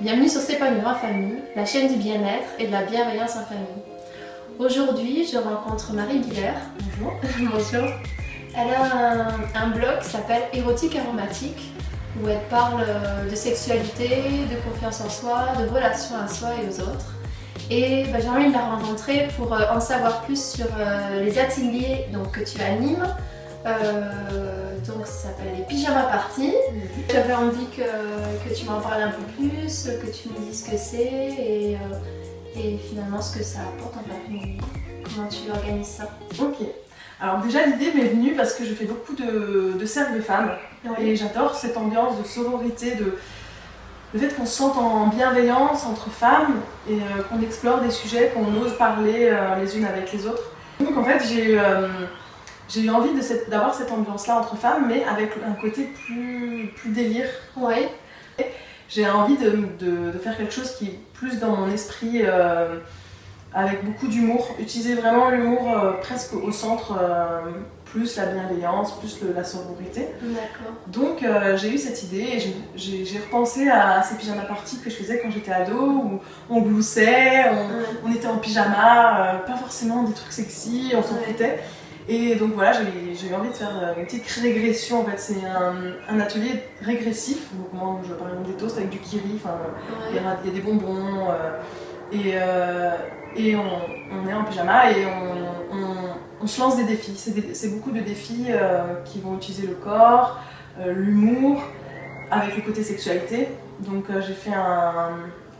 Bienvenue sur S'épanouir en famille, la chaîne du bien-être et de la bienveillance en famille. Aujourd'hui, je rencontre Marie Guillère. Bonjour. Bonjour. Elle a un, blog qui s'appelle Érotique Aromatique où elle parle euh, de sexualité, de confiance en soi, de relations à soi et aux autres. Et bah, j'ai envie de la rencontrer pour euh, en savoir plus sur euh, les ateliers que tu animes. Donc ça s'appelle les pyjama parties. J'avais envie que, que tu m'en parles un peu plus, que tu me dises ce que c'est et, euh, et finalement ce que ça apporte en fait. Comment tu organises ça Ok. Alors déjà l'idée m'est venue parce que je fais beaucoup de, de cercles de femmes et j'adore cette ambiance de sororité, de le fait qu'on se sente en bienveillance entre femmes et euh, qu'on explore des sujets, qu'on ose parler euh, les unes avec les autres. Donc en fait j'ai j'ai eu envie cette- d'avoir cette ambiance-là entre femmes, mais avec un côté plus, plus délire. Ouais. J'ai envie de, de- de faire quelque chose qui est plus dans mon esprit, euh, avec beaucoup d'humour. Utiliser vraiment l'humour euh, presque au centre, euh, plus la bienveillance, plus le- la sororité. D'accord. Donc j'ai eu cette idée et j'ai- repensé à ces pyjama parties que je faisais quand j'étais ado, où on gloussait, on, Ouais. on était en pyjama, pas forcément des trucs sexy, on s'en Ouais. Et donc voilà, j'ai eu envie de faire euh, une petite régression en fait. C'est un, un atelier régressif. Donc moi, je par exemple des toasts avec du kiri, enfin, il y, Ouais. a, il y a des bonbons. euh, et euh, et on, on est en pyjama et on, on- on se lance des défis. C'est beaucoup de défis euh, qui vont utiliser le corps, euh, l'humour, avec le côté sexualité. Donc euh, j'ai fait un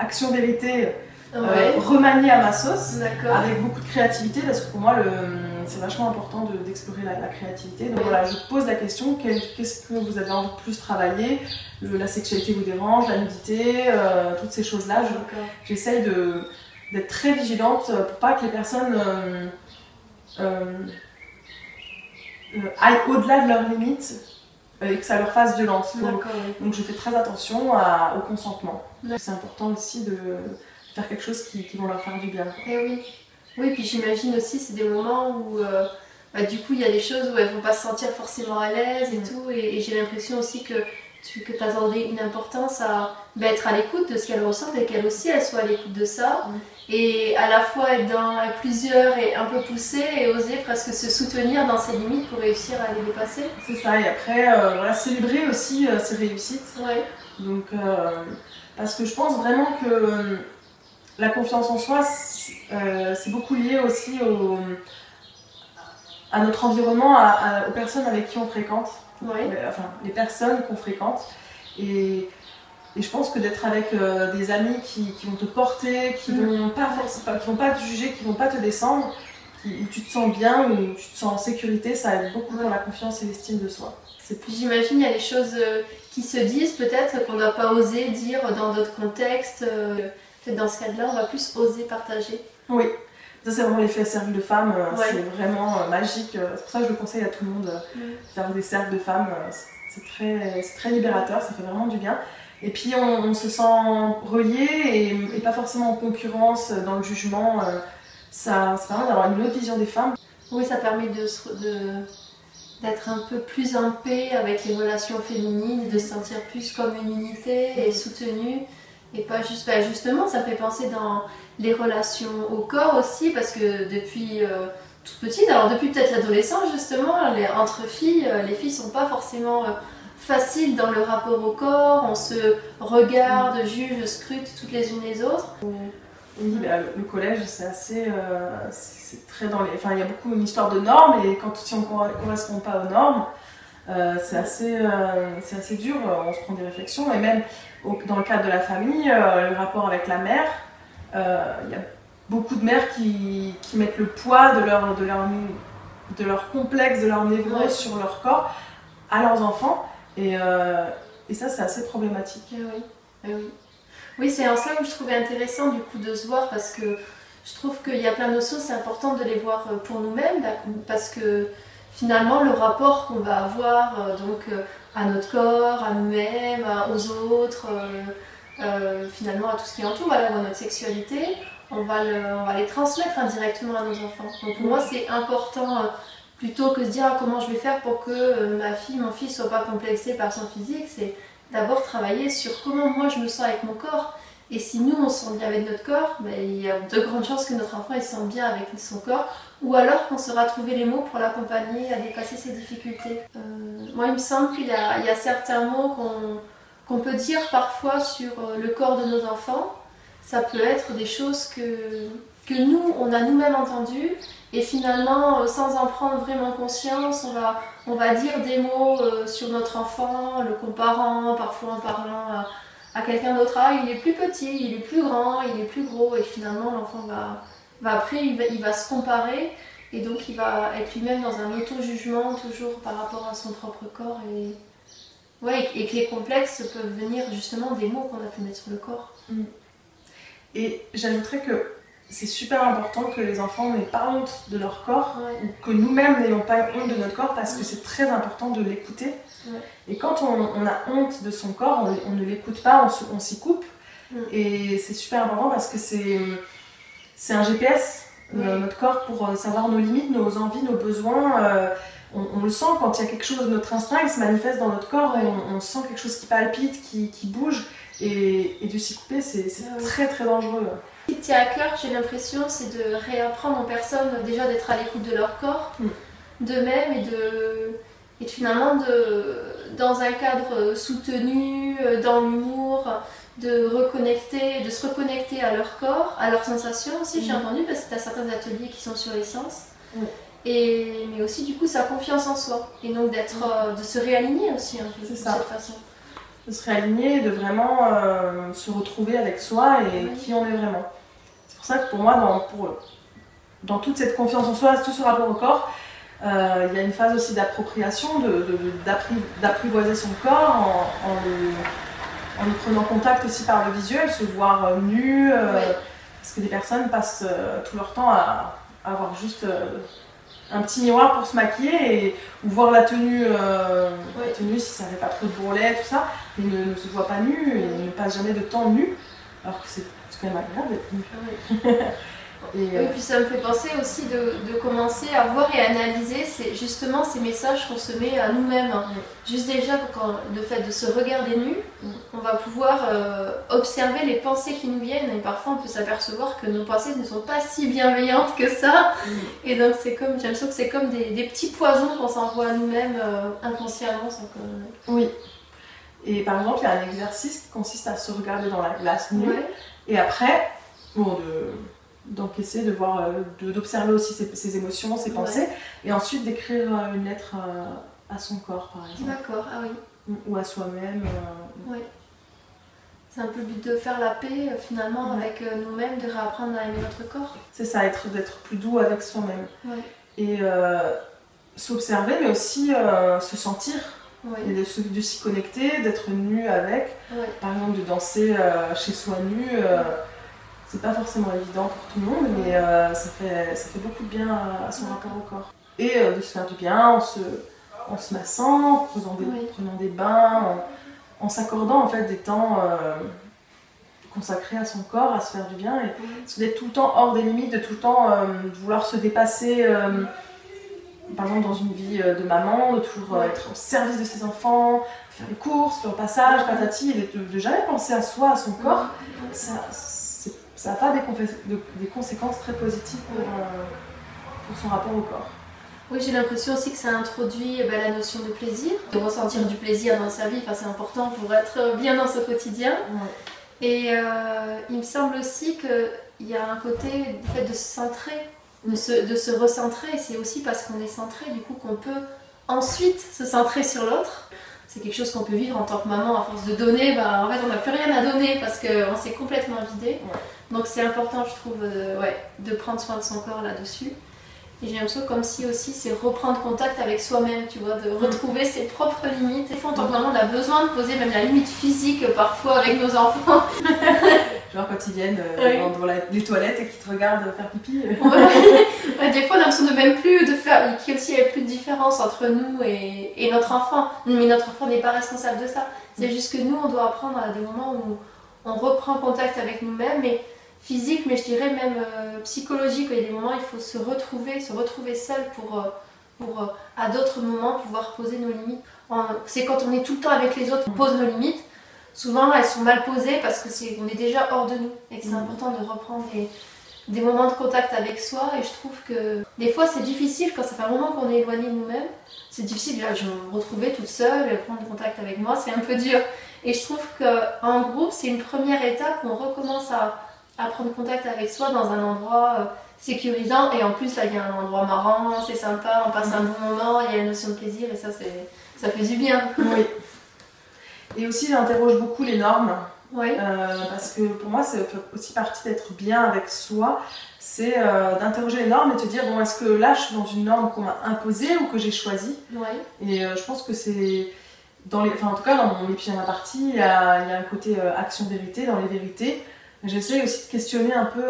action-vérité euh, Ouais. remanié à ma sauce avec beaucoup de créativité parce que pour moi le- c'est vachement important de- d'explorer la, la créativité. Donc voilà, je pose la question qu'est-ce que vous avez envie de plus travailler? Le- La sexualité vous dérange, la nudité, euh, toutes ces choses-là. Je-. J'essaye de- d'être très vigilante pour pas que les personnes euh, euh, euh, aillent au-delà de leurs limites euh, et que ça leur fasse violence. Donc je fais très attention à- au consentement. C'est important aussi de faire quelque chose qui, qui vont leur faire du bien. Eh oui. Oui, puis j'imagine aussi, c'est des moments où, euh, bah, du coup, il y a des choses où elles vont pas se sentir forcément à l'aise et Mm. tout. Et, et j'ai l'impression aussi que tu que as donné une importance à bah, être à l'écoute de ce qu'elles ressentent et qu'elles aussi, elles soient à l'écoute de ça. Mm. Et à la fois être dans à plusieurs et un peu pousser et oser presque se soutenir dans ses limites pour réussir à les dépasser. C'est ça, et après, euh, voilà, célébrer aussi euh, ses réussites. Ouais. Donc, euh, parce que je pense vraiment que la confiance en soi, euh, c'est beaucoup lié aussi au, à notre environnement, à- à- aux personnes avec qui on fréquente. Euh, enfin les personnes qu'on fréquente. Et, et je pense que d'être avec euh, des amis qui, qui vont te porter, qui Mm. vont pas forcément, qui vont pas te juger, qui vont pas te descendre, qui- où tu te sens bien, où tu te sens en sécurité, ça aide beaucoup pour la confiance et l'estime de soi. J'imagine il y a des choses qui se disent peut-être qu'on n'a pas osé dire dans d'autres contextes. euh, Peut-être dans ce cas-là, on va plus oser partager. Oui, ça c'est vraiment l'effet cercle de femmes, euh, Ouais. c'est vraiment euh, magique. euh, C'est pour ça que je le conseille à tout le monde, euh, Mm. faire des cercles de femmes, c'est- très, très libérateur, ça fait vraiment du bien. Et puis on, on se sent relié et, et pas forcément en concurrence dans le jugement. ça, ça permet d'avoir une autre vision des femmes. Oui, ça permet de d'être un peu plus en paix avec les relations féminines, de se sentir plus comme une unité et soutenue. Et pas juste. bah, justement, ça fait penser dans les relations au corps aussi, parce que depuis euh, toute petite, alors depuis peut-être l'adolescence justement, les, entre filles, euh, les filles sont pas forcément euh, faciles dans le rapport au corps, on se regarde, juge, scrute toutes les unes les autres. Oui, bah, le, collège, c'est assez. euh, c'est très dans les. Enfin, il y a beaucoup une histoire de normes et quand si on ne correspond pas aux normes, c'est assez, euh, c'est assez dur. On se prend des réflexions et même dans le cadre de la famille, euh, le rapport avec la mère, euh, il y a beaucoup de mères qui, qui mettent le poids de leur, de leur, de leur complexe, de leur névrose Ouais. sur leur corps à leurs enfants et, euh, et ça, c'est assez problématique. Eh oui, eh oui. Oui, c'est en ça que je trouvais intéressant du coup de se voir parce que je trouve qu'il y a plein de notions, c'est important de les voir euh, pour nous-mêmes parce que finalement le rapport qu'on va avoir euh, donc euh, à notre corps, à nous-mêmes, aux autres, euh, euh, finalement à tout ce qui entoure, voilà, notre sexualité, on va, les transmettre indirectement à nos enfants. Donc pour moi c'est important euh, plutôt que de se dire ah, comment je vais faire pour que ma fille, mon fils soit pas complexé par son physique, c'est d'abord travailler sur comment moi je me sens avec mon corps Et si nous, on se sent bien avec notre corps, ben, il y a de grandes chances que notre enfant il se sente bien avec son corps, ou alors qu'on saura trouver les mots pour l'accompagner à dépasser ses difficultés. Euh, moi, il me semble qu'il y, a certains mots qu'on peut dire parfois sur euh, le corps de nos enfants. Ça peut être des choses que, nous, on a nous-mêmes entendues, et finalement, euh, sans en prendre vraiment conscience, on va, on va dire des mots sur notre enfant, le comparant, parfois en parlant à à quelqu'un d'autre. Ah, il est plus petit, il est plus grand, il est plus gros, et finalement l'enfant va, va après, il va, se comparer, et donc il va être lui-même dans un auto-jugement toujours par rapport à son propre corps. Et, ouais, et que les complexes peuvent venir justement des mots qu'on a pu mettre sur le corps. Mm. Et j'ajouterais que c'est super important que les enfants n'aient pas honte de leur corps, ou que nous-mêmes n'ayons pas honte de notre corps, parce que c'est très important de l'écouter. Et quand on, a honte de son corps, on, ne l'écoute pas, on, s'y coupe. Et c'est super important parce que c'est un GPS, euh, notre corps, pour euh, savoir nos limites, nos envies, nos besoins. Euh, on, le sent quand il y a quelque chose, notre instinct, il se manifeste dans notre corps, on, sent quelque chose qui palpite, qui, bouge. Et, de s'y couper, c'est très très dangereux. Qui tient à cœur, j'ai l'impression, c'est de réapprendre aux personnes déjà d'être à l'écoute de leur corps, mm. d'eux-mêmes et de, et finalement de, dans un cadre soutenu, dans l'humour, de reconnecter, de se reconnecter à leur corps, à leurs sensations aussi, j'ai mm. entendu, parce que tu as certains ateliers qui sont sur les sens. Mm. Et, mais aussi du coup sa confiance en soi et donc d'être euh, de se réaligner aussi peu de cette façon de se réaligner de vraiment euh, se retrouver avec soi et qui on est vraiment pour ça que pour moi, dans, pour, dans toute cette confiance en soi, tout ce rapport au corps, euh, il y a une phase aussi d'appropriation, d'apprivoiser son corps en, en, le, prenant contact aussi par le visuel, se voir euh, nu, euh, parce que des personnes passent tout leur temps à, avoir juste un petit miroir pour se maquiller et, ou voir la tenue, la tenue si ça n'avait pas trop de bourrelets, tout ça, mais ne, ne se voit pas nu et ne passe jamais de temps nu, alors que c'est Et, euh, puis ça me fait penser aussi de, commencer à voir et analyser justement ces messages qu'on se met à nous-mêmes. Juste déjà, quand, le fait de se regarder nu, on va pouvoir euh, observer les pensées qui nous viennent et parfois on peut s'apercevoir que nos pensées ne sont pas si bienveillantes que ça. Et donc c'est comme, j'ai l'impression que c'est comme des, petits poisons qu'on s'envoie à nous-mêmes euh, inconsciemment sans Oui. Et par exemple, il y a un exercice qui consiste à se regarder dans la glace nue. Et après, bon, d'encaisser, de, voir, euh, d'observer aussi ses, émotions, ses pensées, et ensuite d'écrire euh, une lettre euh, à, son corps, par exemple. D'accord, ah oui. Ou à soi-même. Oui. C'est un peu le but de faire la paix finalement avec nous-mêmes, de réapprendre à aimer notre corps. C'est ça, être, d'être plus doux avec soi-même. Et s'observer, mais aussi se sentir et de, s'y connecter, d'être nu avec. Par exemple, de danser euh, chez soi nu, euh, c'est pas forcément évident pour tout le monde, mais euh, ça, fait, ça fait beaucoup de bien à, son rapport au corps. Et de se faire du bien en se, en se massant, en prenant des, prenant des bains, en, s'accordant en fait des temps consacrés à son corps, à se faire du bien, et d'être tout le temps hors des limites, de tout le temps vouloir se dépasser par exemple dans une vie euh, de maman, de toujours euh, être au service de ses enfants, faire les courses, le passage, patati, et de, jamais penser à soi, à son corps, ça n'a pas des, des, conséquences très positives pour, euh, pour son rapport au corps. Oui, j'ai l'impression aussi que ça introduit eh ben, la notion de plaisir, de ressentir du plaisir dans sa vie, enfin, c'est important pour être bien dans ce quotidien. Et il me semble aussi qu'il y a un côté du fait de se centrer de se, recentrer. C'est aussi parce qu'on est centré, du coup, qu'on peut ensuite se centrer sur l'autre. C'est quelque chose qu'on peut vivre en tant que maman, à force de donner, bah, en fait, on n'a plus rien à donner parce qu'on s'est complètement vidé. Donc, c'est important, je trouve, euh, ouais, de prendre soin de son corps là-dessus. Et j'ai l'impression comme si aussi c'est reprendre contact avec soi-même, tu vois, de retrouver ses propres limites. Fois, en tant que maman, on a besoin de poser même la limite physique parfois avec nos enfants. Genre quand ils viennent euh, dans, les toilettes et qu'ils te regardent faire pipi. des fois, on a l'impression de même plus de faire, qu'il n'y a plus de différence entre nous et, notre enfant. Mais notre enfant n'est pas responsable de ça. C'est mm. juste que nous, on doit apprendre à des moments où on reprend contact avec nous-mêmes, mais physique, mais je dirais même euh, psychologique. Il y a des moments, il faut se retrouver, se retrouver seul pour, euh, pour à d'autres moments pouvoir poser nos limites. C'est quand on est tout le temps avec les autres, on pose nos limites. Souvent elles sont mal posées parce que c'est on est déjà hors de nous et que c'est Mhm. important de reprendre des, des moments de contact avec soi. Et je trouve que des fois c'est difficile quand ça fait un moment qu'on est éloigné de nous-mêmes c'est difficile là je me retrouver toute seule et prendre contact avec moi c'est un peu dur. Et je trouve qu'en groupe c'est une première étape où on recommence à, à prendre contact avec soi dans un endroit euh, sécurisant. Et en plus là il y a un endroit marrant c'est sympa on passe un bon moment il y a une notion de plaisir et ça c'est ça fait du bien. Oui. Et aussi, j'interroge beaucoup les normes. oui Euh, parce que pour moi, ça fait aussi partie d'être bien avec soi, c'est euh, d'interroger les normes et te dire bon, est-ce que là je suis dans une norme qu'on m'a imposée ou que j'ai choisie? Oui Et euh, je pense que c'est. Dans les, enfin, en tout cas, dans mon pyjama partie, il y a, il y a un côté euh, action-vérité, dans les vérités. J'essaie aussi de questionner un peu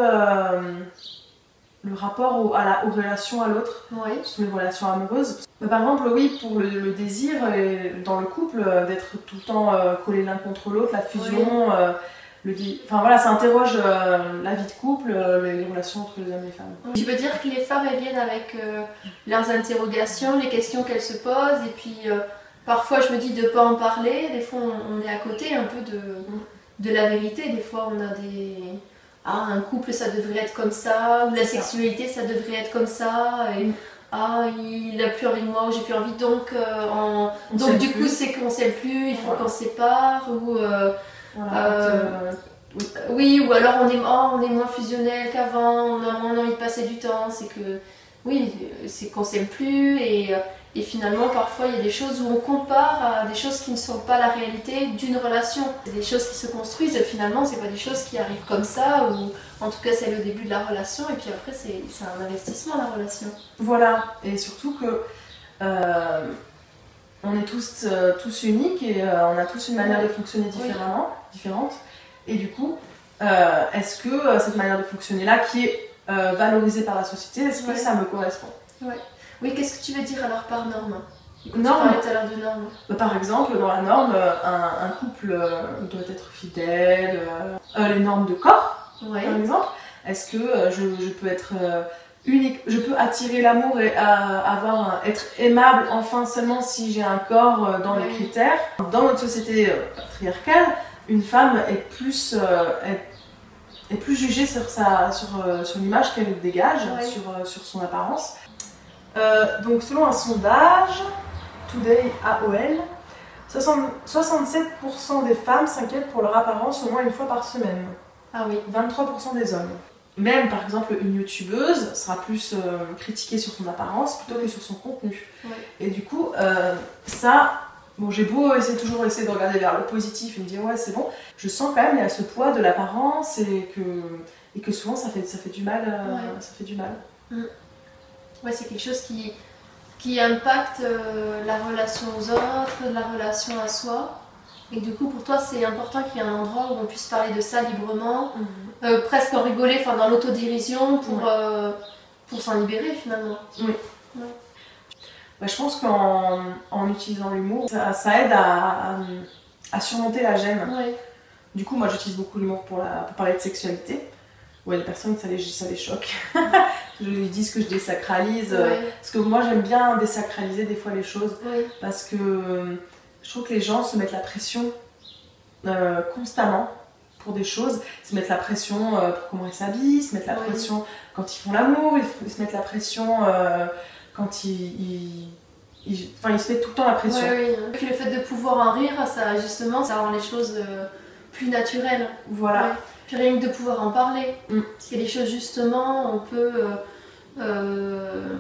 le rapport au- à la, aux relations à l'autre, oui surtout les relations amoureuses. Par exemple, oui, pour le, le désir et dans le couple, euh, d'être tout le temps euh, collés l'un contre l'autre, la fusion, euh, le enfin voilà, ça interroge euh, la vie de couple, les relations entre les hommes et les femmes. Tu peux dire que les femmes elles viennent avec leurs interrogations, les questions qu'elles se posent, et puis parfois je me dis de pas en parler, des fois on, on est à côté un peu de, de la vérité, des fois on a des. Ah, un couple ça devrait être comme ça, ou la sexualité ça devrait être comme ça, et ah, il a plus envie de moi, ou j'ai plus envie, donc, euh, en- donc du plus. coup c'est qu'on s'aime plus, il faut Voilà. qu'on se sépare, ou. euh, Voilà, Euh, euh, oui, ou alors on est, oh, on est moins fusionnel qu'avant, on a moins envie de passer du temps, c'est que, oui, c'est qu'on s'aime plus et, et finalement parfois il y a des choses où on compare à des choses qui ne sont pas la réalité d'une relation. C'est des choses qui se construisent et finalement c'est pas des choses qui arrivent comme ça ou en tout cas c'est le début de la relation et puis après c'est un investissement la relation. Voilà, et surtout que euh, on est tous, euh, tous uniques et euh, on a tous une manière de fonctionner différemment, différente. Et du coup, est-ce que cette manière de fonctionner là, qui est valorisée par la société, est-ce que Ouais. ça me correspond? Oui, qu'est-ce que tu veux dire alors par norme? Tu Norme, parlais à l'heure de norme. bah, par exemple, dans la norme, euh, un, un couple euh, doit être fidèle, euh, les normes de corps, Ouais. par exemple. Est-ce que euh, je, je peux être unique, je peux attirer l'amour et avoir un- être aimable enfin seulement si j'ai un corps dans les critères? Dans notre société patriarcale, une femme est plus est, est plus jugée sur sa sur, sur l'image qu'elle dégage, sur sur son apparence. Euh, donc selon un sondage Today AOL, 60 67% des femmes s'inquiètent pour leur apparence au moins une fois par semaine. Ah oui. 23% des hommes. Même par exemple une youtubeuse sera plus euh, critiquée sur son apparence plutôt que sur son contenu. Et du coup, euh, ça, bon j'ai beau essayer toujours essayer de regarder vers le positif et me dire ouais c'est bon, je sens quand même il y a ce poids de l'apparence et que, et que souvent ça fait, ça fait du mal. Ouais. Ça fait du mal. Ouais, c'est quelque chose qui, qui impacte euh, la relation aux autres, la relation à soi. Et du coup, pour toi, c'est important qu'il y ait un endroit où on puisse parler de ça librement, euh, presque en rigoler, enfin dans l'autodérision, pour, Ouais. euh, pour s'en libérer finalement. Bah, je pense qu'en en utilisant l'humour, ça, ça aide à, à, à surmonter la gêne. Ouais. Du coup, moi j'utilise beaucoup l'humour pour, la- pour parler de sexualité. Ouais, les personnes, ça les, ça les choque. je lui dis que je désacralise. euh, Ouais. Parce que moi j'aime bien désacraliser des fois les choses. Parce que euh, je trouve que les gens se mettent la pression euh, constamment pour des choses. Ils se mettent la pression euh, pour comment ils s'habillent, se mettent la pression quand ils font l'amour, ils, se mettent la pression euh, quand ils, Enfin, ils se mettent tout le temps la pression. Oui. Et puis le fait de pouvoir en rire, ça justement, ça rend les choses euh, plus naturelles. Voilà. Ouais. Puis rien que de pouvoir en parler. Mm. Parce qu'il y a des choses justement, on peut euh, euh,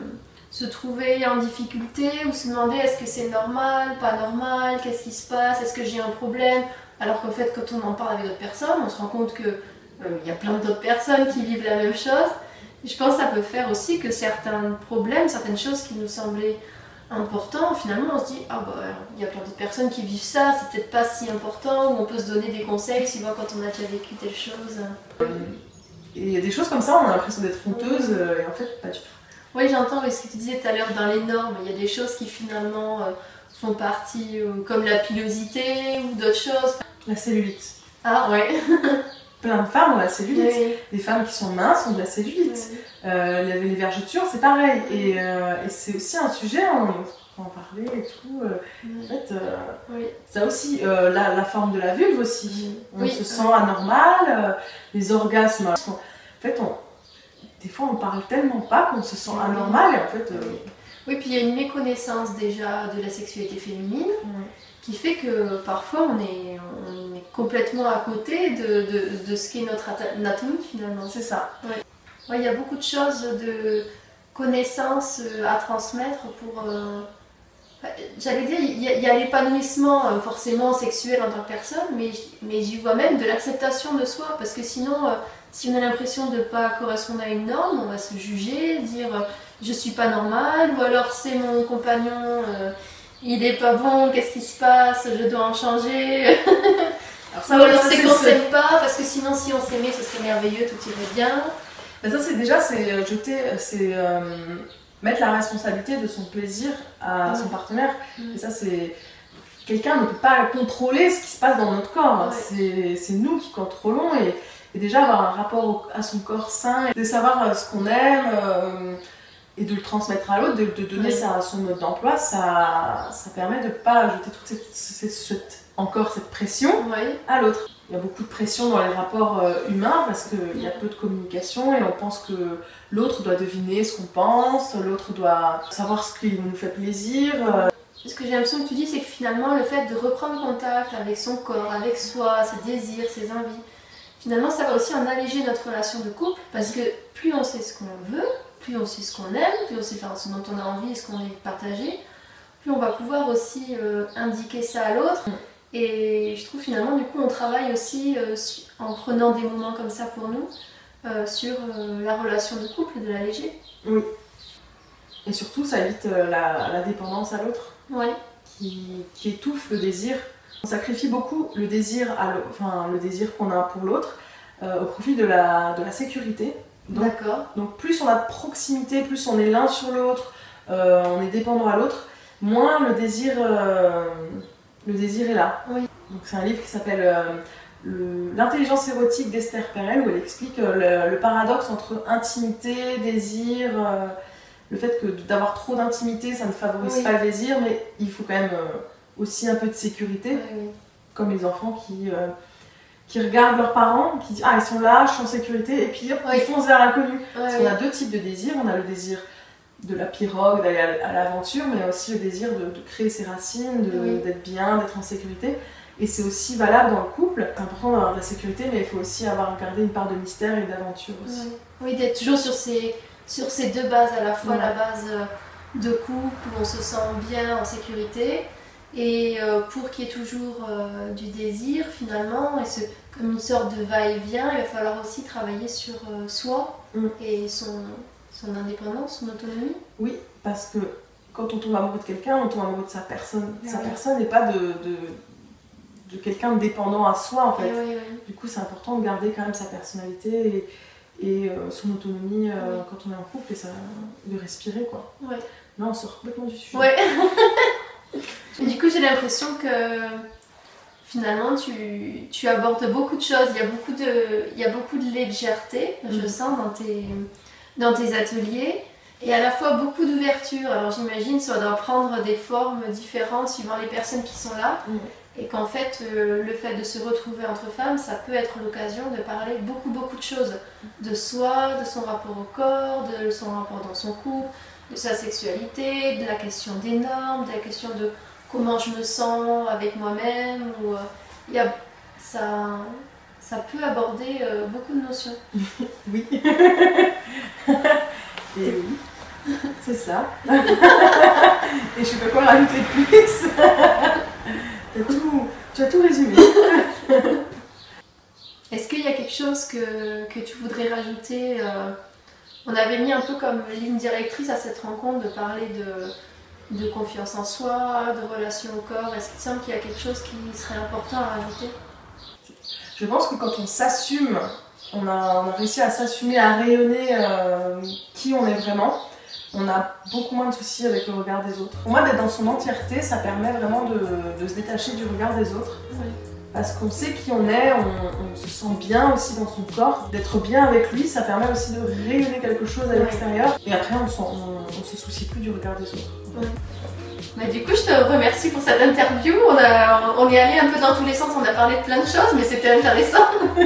se trouver en difficulté ou se demander est-ce que c'est normal, pas normal, qu'est-ce qui se passe, est-ce que j'ai un problème? Alors qu'en fait, quand on en parle avec d'autres personnes, on se rend compte que euh, il y a plein d'autres personnes qui vivent la même chose. Je pense que ça peut faire aussi que certains problèmes, certaines choses qui nous semblaient importantes, finalement on se dit ah bah il y a plein d'autres personnes qui vivent ça, c'est peut-être pas si important, ou on peut se donner des conseils souvent quand on a déjà vécu telle chose. Et il y a des choses comme ça, on a l'impression d'être honteuse, euh, et en fait, pas du tout. Oui, j'entends mais ce que tu disais tout à l'heure dans les normes. Il y a des choses qui finalement euh, font partie, euh, comme la pilosité ou d'autres choses. La cellulite. Ah ouais. plein de femmes ont la cellulite. Les femmes qui sont minces ont de la cellulite. Euh, les, les, vergetures, c'est pareil. Et, euh, et c'est aussi un sujet, on, on en parler et tout. Euh, en fait, ça aussi, la, la, forme de la vulve aussi. On se sent anormal, les orgasmes. En fait, on, des fois, on parle tellement pas qu'on se sent anormal. Et en fait, oui, puis il y a une méconnaissance déjà de la sexualité féminine qui fait que parfois on est, on est complètement à côté de, de, de ce qu'est notre anatomie finalement. C'est ça. Ouais. il y a beaucoup de choses de connaissances euh, à transmettre pour. Euh, j'allais dire, il y a, l'épanouissement euh, forcément sexuel en tant que personne, mais, mais j'y vois même de l'acceptation de soi, parce que sinon, si on a l'impression de ne pas correspondre à une norme, on va se juger, dire je suis pas normale, ou alors c'est mon compagnon il est pas bon, qu'est-ce qui se passe, je dois en changer. alors ça, alors c'est qu'on s'aime pas, parce que sinon si on s'aimait ce serait merveilleux, tout irait bien. Mais ça c'est déjà, c'est euh, jeter, c'est euh, mettre la responsabilité de son plaisir à son partenaire. Et ça c'est... Quelqu'un ne peut pas contrôler ce qui se passe dans notre corps, c'est nous qui contrôlons et, déjà avoir un rapport à son corps sain, de savoir euh, ce qu'on aime et de le transmettre à l'autre, de, donner ça à son mode d'emploi, ça, ça permet de ne pas ajouter toute cette, encore cette pression à l'autre. Il y a beaucoup de pression dans les rapports euh, humains parce qu'il y a peu de communication et on pense que l'autre doit deviner ce qu'on pense, l'autre doit savoir ce qui nous fait plaisir. Euh. Ce que j'ai l'impression que tu dis, c'est que finalement, le fait de reprendre contact avec son corps, avec soi, ses désirs, ses envies, finalement, ça va aussi en alléger notre relation de couple parce que plus on sait ce qu'on veut, plus on sait ce qu'on aime, plus on sait faire ce dont on a envie et ce qu'on veut partager, plus on va pouvoir aussi euh, indiquer ça à l'autre. Et je trouve finalement, du coup, on travaille aussi euh, en prenant des moments comme ça pour nous euh, sur la relation de couple, de l'alléger. Oui. Et surtout, ça évite la, dépendance à l'autre. Ouais. Qui, qui, étouffe le désir. On sacrifie beaucoup le désir, à enfin, le désir qu'on a pour l'autre au profit de la, de la sécurité. D'accord. Donc plus on a de proximité, plus on est l'un sur l'autre, euh, on est dépendant à l'autre, moins le désir, euh, le désir est là. Oui. Donc c'est un livre qui s'appelle euh, L'intelligence érotique d'Esther Perel où elle explique le, paradoxe entre intimité, désir, le fait que d'avoir trop d'intimité ça ne favorise pas le désir, mais il faut quand même aussi un peu de sécurité, comme les enfants qui qui regardent leurs parents, qui disent Ah, ils sont là, je suis en sécurité, et puis ils foncent vers l'inconnu. Parce qu'on a deux types de désirs on a le désir de la pirogue, d'aller à l'aventure, mais aussi le désir de, créer ses racines, d'être bien, d'être en sécurité. Et c'est aussi valable dans le couple. C'est important d'avoir de la sécurité, mais il faut aussi avoir gardé une part de mystère et d'aventure aussi. Oui, d'être toujours sur ces, sur ces deux bases, à la fois la base euh, de couple où on se sent bien, en sécurité, et euh, pour qu'il y ait toujours euh, du désir finalement, et ce, comme une sorte de va-et-vient, il va falloir aussi travailler sur euh, soi mm. et son, son indépendance, son autonomie. Oui, parce que quand on tombe amoureux de quelqu'un, on tombe amoureux de sa personne. sa personne n'est pas de, de, de quelqu'un dépendant à soi en fait. Du coup, c'est important de garder quand même sa personnalité et, et son autonomie quand on est en couple et ça, de respirer quoi. Là, on sort complètement du sujet. Ouais. du coup, j'ai l'impression que finalement, tu, tu, abordes beaucoup de choses. Il y a beaucoup de, il y a beaucoup de légèreté, je mm. sens, dans tes, dans tes ateliers. Et à la fois beaucoup d'ouverture. Alors j'imagine ça doit prendre des formes différentes suivant les personnes qui sont là. Mm. Et qu'en fait, euh, le fait de se retrouver entre femmes, ça peut être l'occasion de parler beaucoup, beaucoup de choses. De soi, de son rapport au corps, de son rapport dans son couple, de sa sexualité, de la question des normes, de la question de comment je me sens avec moi-même. Ou, il y a, ça, ça peut aborder euh, beaucoup de notions. oui. Et oui, c'est ça. Et je sais pas quoi rajouter de plus. tout, tu as tout résumé. Est-ce qu'il y a quelque chose que, que tu voudrais rajouter euh, On avait mis un peu comme ligne directrice à cette rencontre de parler de, de confiance en soi, de relation au corps Est-ce qu'il semble qu'il y a quelque chose qui serait important à rajouter? Je pense que quand on s'assume, on a, réussi à s'assumer, à rayonner euh, qui on est vraiment, on a beaucoup moins de soucis avec le regard des autres. Pour moi, d'être dans son entièreté, ça permet vraiment de, se détacher du regard des autres. parce qu'on sait qui on est, on, se sent bien aussi dans son corps. D'être bien avec lui, ça permet aussi de rayonner quelque chose à l'extérieur. Et après, on, on, se soucie plus du regard des autres. Bah, du coup, je te remercie pour cette interview. On, a, on est allé un peu dans tous les sens, on a parlé de plein de choses, mais c'était intéressant.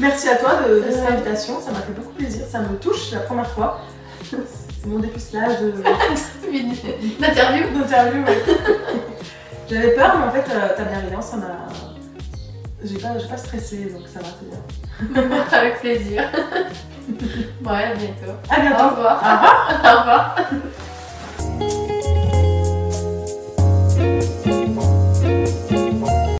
Merci à toi de, cette invitation, ça m'a fait beaucoup plaisir, ça me touche la première fois. C'est mon dépucelage d'interview. D'interview, J'avais peur, mais en fait, euh, ta bienveillance, ça m'a. J'ai pas, pas stressé, donc ça va, c'est bien. Avec plaisir. bon, à bientôt. À bientôt. Au revoir. Au revoir. Au revoir.